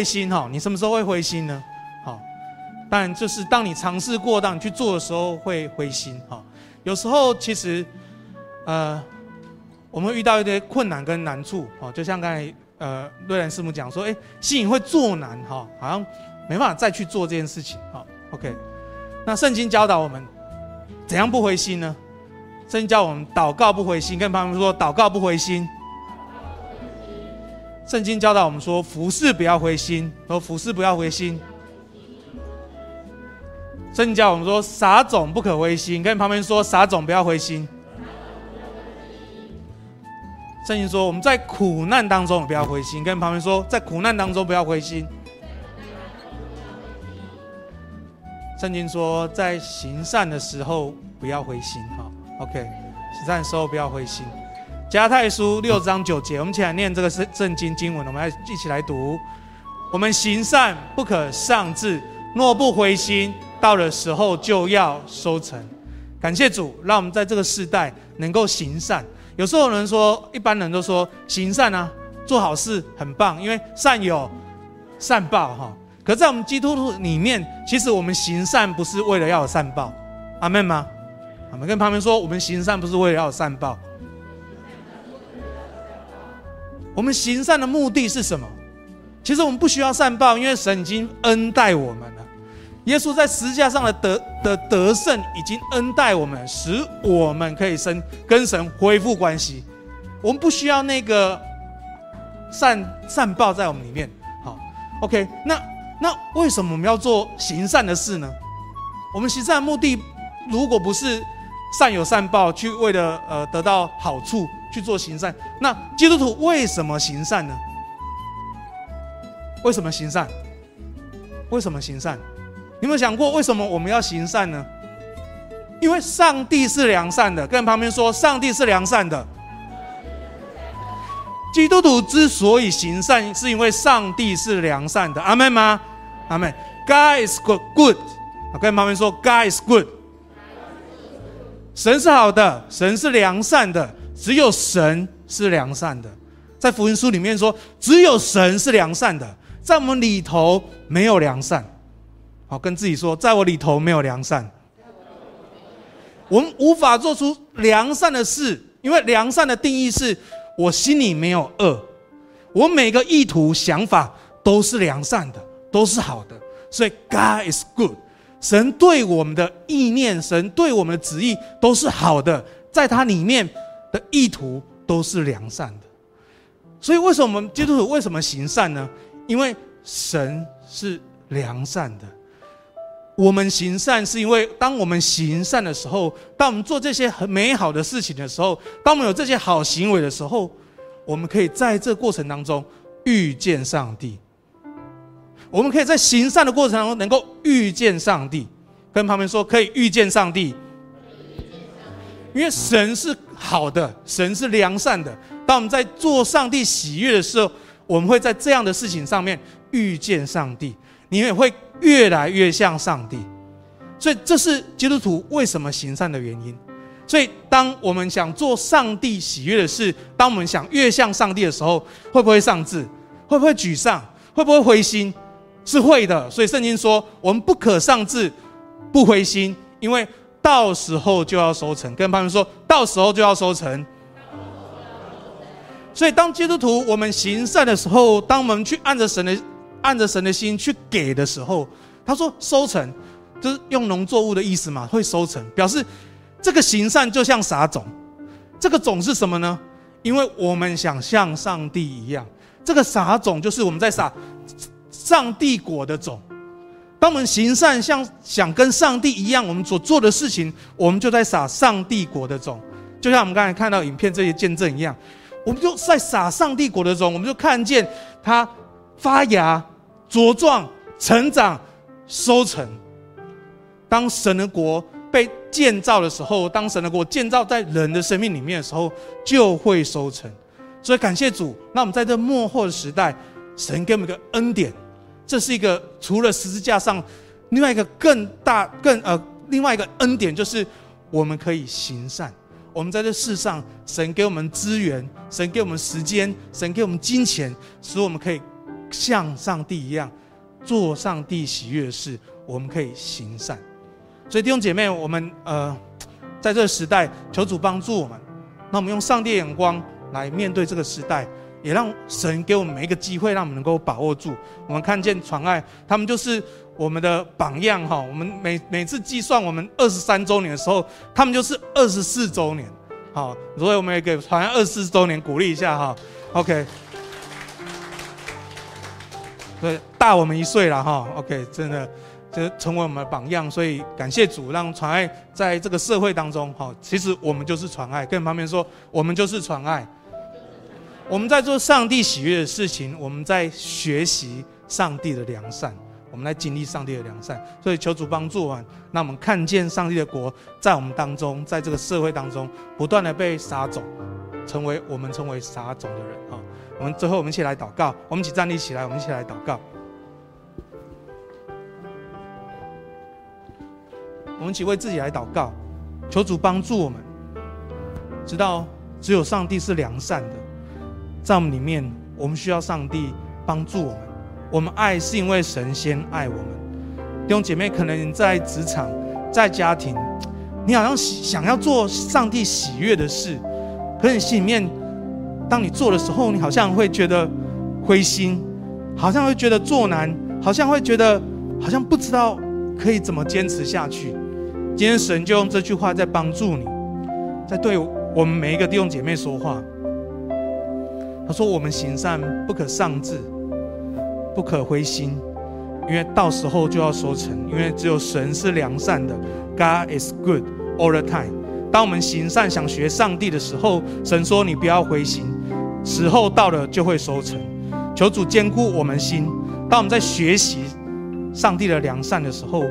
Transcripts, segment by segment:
灰心哈？你什么时候会灰心呢？好，当然就是当你尝试过，当你去做的时候会灰心哈。有时候其实，呃，我们遇到一些困难跟难处哈，就像刚才呃瑞兰师母讲说，哎，心里会作难哈，好像没办法再去做这件事情哈。OK，那圣经教导我们怎样不灰心呢？圣经教我们祷告不灰心，跟旁边说祷告不灰心。圣经教导我们说服侍不要灰心，说服事不要灰心。圣经教我们说撒种不可灰心，跟旁边说撒种不要灰心。圣经说我们在苦难当中不要灰心，跟旁边说在苦难当中不要灰心。圣经说在行善的时候不要灰心，好。OK，行善的时候不要灰心。加太书六章九节，我们一起来念这个圣圣经经文，我们来一起来读。我们行善不可丧志，若不灰心，到了时候就要收成。感谢主，让我们在这个世代能够行善。有时候有人说，一般人都说行善啊，做好事很棒，因为善有善报哈。可在我们基督徒里面，其实我们行善不是为了要有善报，阿门吗？我们跟旁边说，我们行善不是为了要有善报。我们行善的目的是什么？其实我们不需要善报，因为神已经恩待我们了。耶稣在十字架上的得的得胜，已经恩待我们，使我们可以生跟神恢复关系。我们不需要那个善善报在我们里面。好，OK，那那为什么我们要做行善的事呢？我们行善的目的，如果不是善有善报，去为了呃得到好处去做行善。那基督徒为什么行善呢？为什么行善？为什么行善？你有没有想过为什么我们要行善呢？因为上帝是良善的，跟旁边说，上帝是良善的。基督徒之所以行善，是因为上帝是良善的。阿门吗？阿门。God is good, good。跟旁边说，God is good。神是好的，神是良善的，只有神是良善的。在福音书里面说，只有神是良善的，在我们里头没有良善。好，跟自己说，在我里头没有良善。我们无法做出良善的事，因为良善的定义是我心里没有恶，我每个意图想法都是良善的，都是好的。所以 God is good。神对我们的意念，神对我们的旨意都是好的，在他里面的意图都是良善的。所以，为什么我们基督徒为什么行善呢？因为神是良善的。我们行善是因为，当我们行善的时候，当我们做这些很美好的事情的时候，当我们有这些好行为的时候，我们可以在这过程当中遇见上帝。我们可以在行善的过程当中能够遇见上帝，跟旁边说可以遇见上帝，因为神是好的，神是良善的。当我们在做上帝喜悦的时候，我们会在这样的事情上面遇见上帝，你也会越来越像上帝。所以这是基督徒为什么行善的原因。所以当我们想做上帝喜悦的事，当我们想越像上帝的时候，会不会丧志？会不会沮丧？会不会灰心？是会的，所以圣经说我们不可丧志，不灰心，因为到时候就要收成。跟朋友说，到时候就要收成。所以当基督徒我们行善的时候，当我们去按着神的按着神的心去给的时候，他说收成就是用农作物的意思嘛，会收成，表示这个行善就像撒种。这个种是什么呢？因为我们想像上帝一样，这个撒种就是我们在撒。上帝国的种，当我们行善，像想跟上帝一样，我们所做的事情，我们就在撒上帝国的种，就像我们刚才看到影片这些见证一样，我们就在撒上帝国的种，我们就看见它发芽、茁壮、成长、收成。当神的国被建造的时候，当神的国建造在人的生命里面的时候，就会收成。所以感谢主，那我们在这末后的时代，神给我们一个恩典。这是一个除了十字架上，另外一个更大、更呃，另外一个恩典，就是我们可以行善。我们在这世上，神给我们资源，神给我们时间，神给我们金钱，使我们可以像上帝一样做上帝喜悦的事，我们可以行善。所以弟兄姐妹，我们呃，在这个时代，求主帮助我们。那我们用上帝眼光来面对这个时代，也让神给我们每一个机会，让我们能够把握住。我们看见传爱，他们就是我们的榜样哈。我们每每次计算我们二十三周年的时候，他们就是二十四周年。好，所以我们也给传爱二十四周年鼓励一下哈。OK，对，大我们一岁了哈。OK，真的。就成为我们的榜样，所以感谢主，让传爱在这个社会当中，哈，其实我们就是传爱。更旁边说，我们就是传爱。我们在做上帝喜悦的事情，我们在学习上帝的良善，我们来经历上帝的良善。所以求主帮助我们，让我们看见上帝的国在我们当中，在这个社会当中不断的被撒种，成为我们成为撒种的人啊。我们最后我们一起来祷告，我们一起站立起来，我们一起来祷告。我们一起为自己来祷告，求主帮助我们，知道只有上帝是良善的，在我们里面，我们需要上帝帮助我们。我们爱是因为神先爱我们。弟兄姐妹，可能在职场、在家庭，你好像想要做上帝喜悦的事，可是你心里面，当你做的时候，你好像会觉得灰心，好像会觉得做难，好像会觉得好像不知道可以怎么坚持下去。今天神就用这句话在帮助你，在对我们每一个弟兄姐妹说话。他说：“我们行善不可丧志，不可灰心，因为到时候就要收成。因为只有神是良善的，God is good all the time。当我们行善想学上帝的时候，神说你不要灰心，时候到了就会收成。求主坚固我们心。当我们在学习上帝的良善的时候。”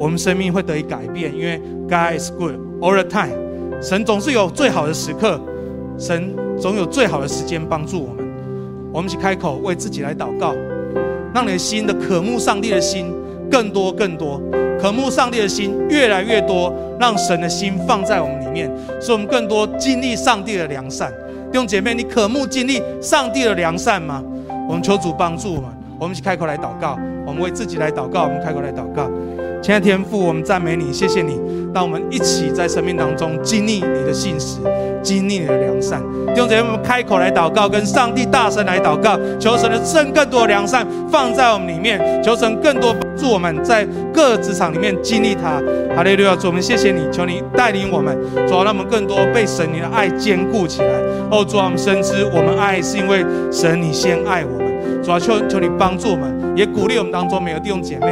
我们生命会得以改变，因为 God is good all the time。神总是有最好的时刻，神总有最好的时间帮助我们。我们一起开口为自己来祷告，让你的心的渴慕上帝的心更多更多，渴慕上帝的心越来越多，让神的心放在我们里面，使我们更多经历上帝的良善。弟兄姐妹，你渴慕经历上帝的良善吗？我们求主帮助我们，我们一起开口来祷告，我们为自己来祷告，我们开口来祷告。亲爱的天父，我们赞美你，谢谢你，让我们一起在生命当中经历你的信实，经历你的良善。弟兄姐妹，我们开口来祷告，跟上帝大声来祷告，求神的赐更多的良善放在我们里面，求神更多帮助我们在各职场里面经历它。哈利路亚，主，我们谢谢你，求你带领我们，主要让我们更多被神你的爱坚固起来。哦，主啊，我们深知我们爱是因为神你先爱我们。主啊，求求你帮助我们，也鼓励我们当中每个弟兄姐妹。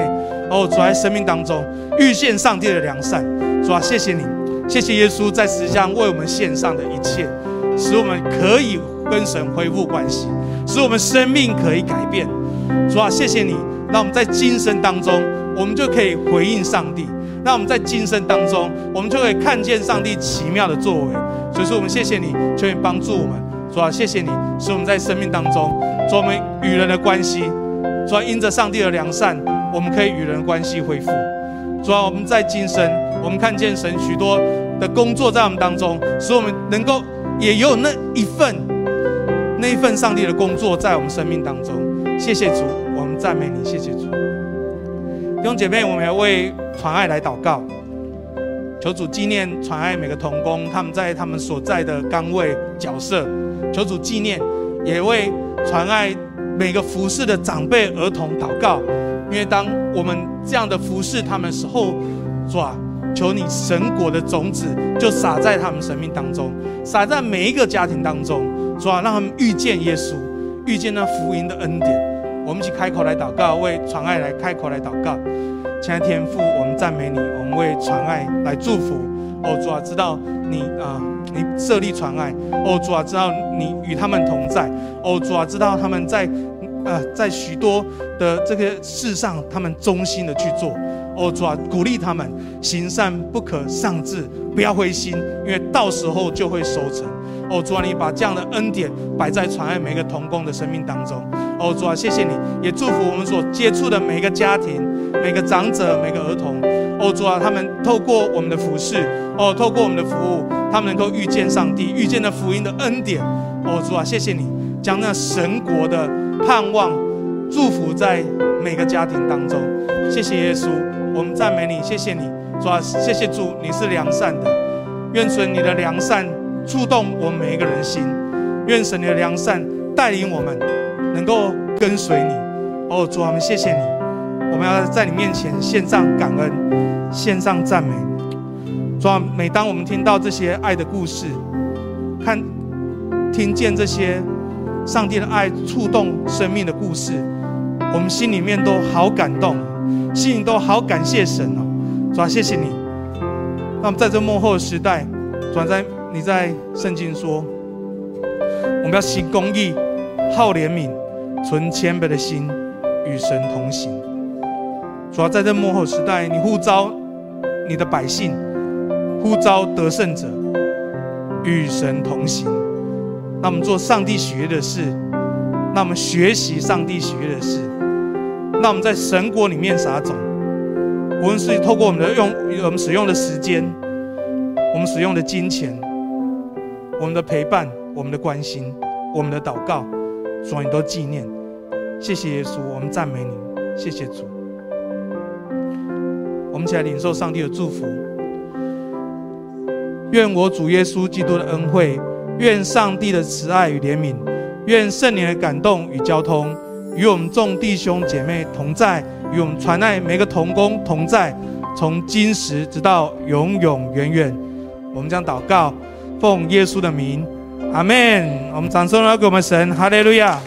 哦，主在生命当中遇见上帝的良善，主啊，谢谢你，谢谢耶稣在十字架为我们献上的一切，使我们可以跟神恢复关系，使我们生命可以改变。主啊，谢谢你，让我们在今生当中，我们就可以回应上帝；让我们在今生当中，我们就可以看见上帝奇妙的作为。所以说，我们谢谢你，求你帮助我们。主啊，谢谢你，使我们在生命当中，做我们与人的关系，主要，因着上帝的良善。我们可以与人关系恢复，主要，我们在今生，我们看见神许多的工作在我们当中，使我们能够也有那一份那一份上帝的工作在我们生命当中。谢谢主，我们赞美你，谢谢主。弟兄姐妹，我们要为传爱来祷告，求主纪念传爱每个童工，他们在他们所在的岗位角色，求主纪念，也为传爱每个服侍的长辈儿童祷告。因为当我们这样的服侍他们时候，主啊，求你神果的种子就撒在他们生命当中，撒在每一个家庭当中，主啊，让他们遇见耶稣，遇见那福音的恩典。我们一起开口来祷告，为传爱来开口来祷告。亲爱天父，我们赞美你，我们为传爱来祝福。哦，主啊，知道你啊、你设立传爱。哦，主啊，知道你与他们同在。哦，主啊，知道他们在。呃，在许多的这个事上，他们忠心的去做。哦，主啊，鼓励他们行善不可丧志，不要灰心，因为到时候就会收成。哦，主啊，你把这样的恩典摆在传爱每个童工的生命当中。哦，主啊，谢谢你，也祝福我们所接触的每个家庭、每个长者、每个儿童。哦，主啊，他们透过我们的服侍，哦，透过我们的服务，他们能够遇见上帝，遇见了福音的恩典。哦，主啊，谢谢你将那神国的。盼望祝福在每个家庭当中。谢谢耶稣，我们赞美你，谢谢你，主啊，谢谢主，你是良善的。愿神你的良善触动我们每一个人心，愿神你的良善带领我们能够跟随你。哦，主啊，我们谢谢你，我们要在你面前献上感恩，献上赞美。主啊，每当我们听到这些爱的故事，看听见这些上帝的爱触动生命的故事，我们心里面都好感动，心里都好感谢神哦。主啊，谢谢你。那么在这末后的时代，主啊，在你在圣经说，我们要行公义，好怜悯，存谦卑的心，与神同行。主要，在这末后时代，你呼召你的百姓，呼召得胜者，与神同行。那我们做上帝喜悦的事，那我们学习上帝喜悦的事，那我们在神国里面撒种。无论是透过我们的用，我们使用的时间，我们使用的金钱，我们的陪伴，我们的关心，我们的祷告，主你都纪念。谢谢耶稣，我们赞美你。谢谢主，我们起来领受上帝的祝福。愿我主耶稣基督的恩惠，愿上帝的慈爱与怜悯，愿圣灵的感动与交通，与我们众弟兄姐妹同在，与我们传爱每个同工同在，从今时直到永永远远。我们将祷告，奉耶稣的名，阿门。我们掌声来给我们神，哈利路亚。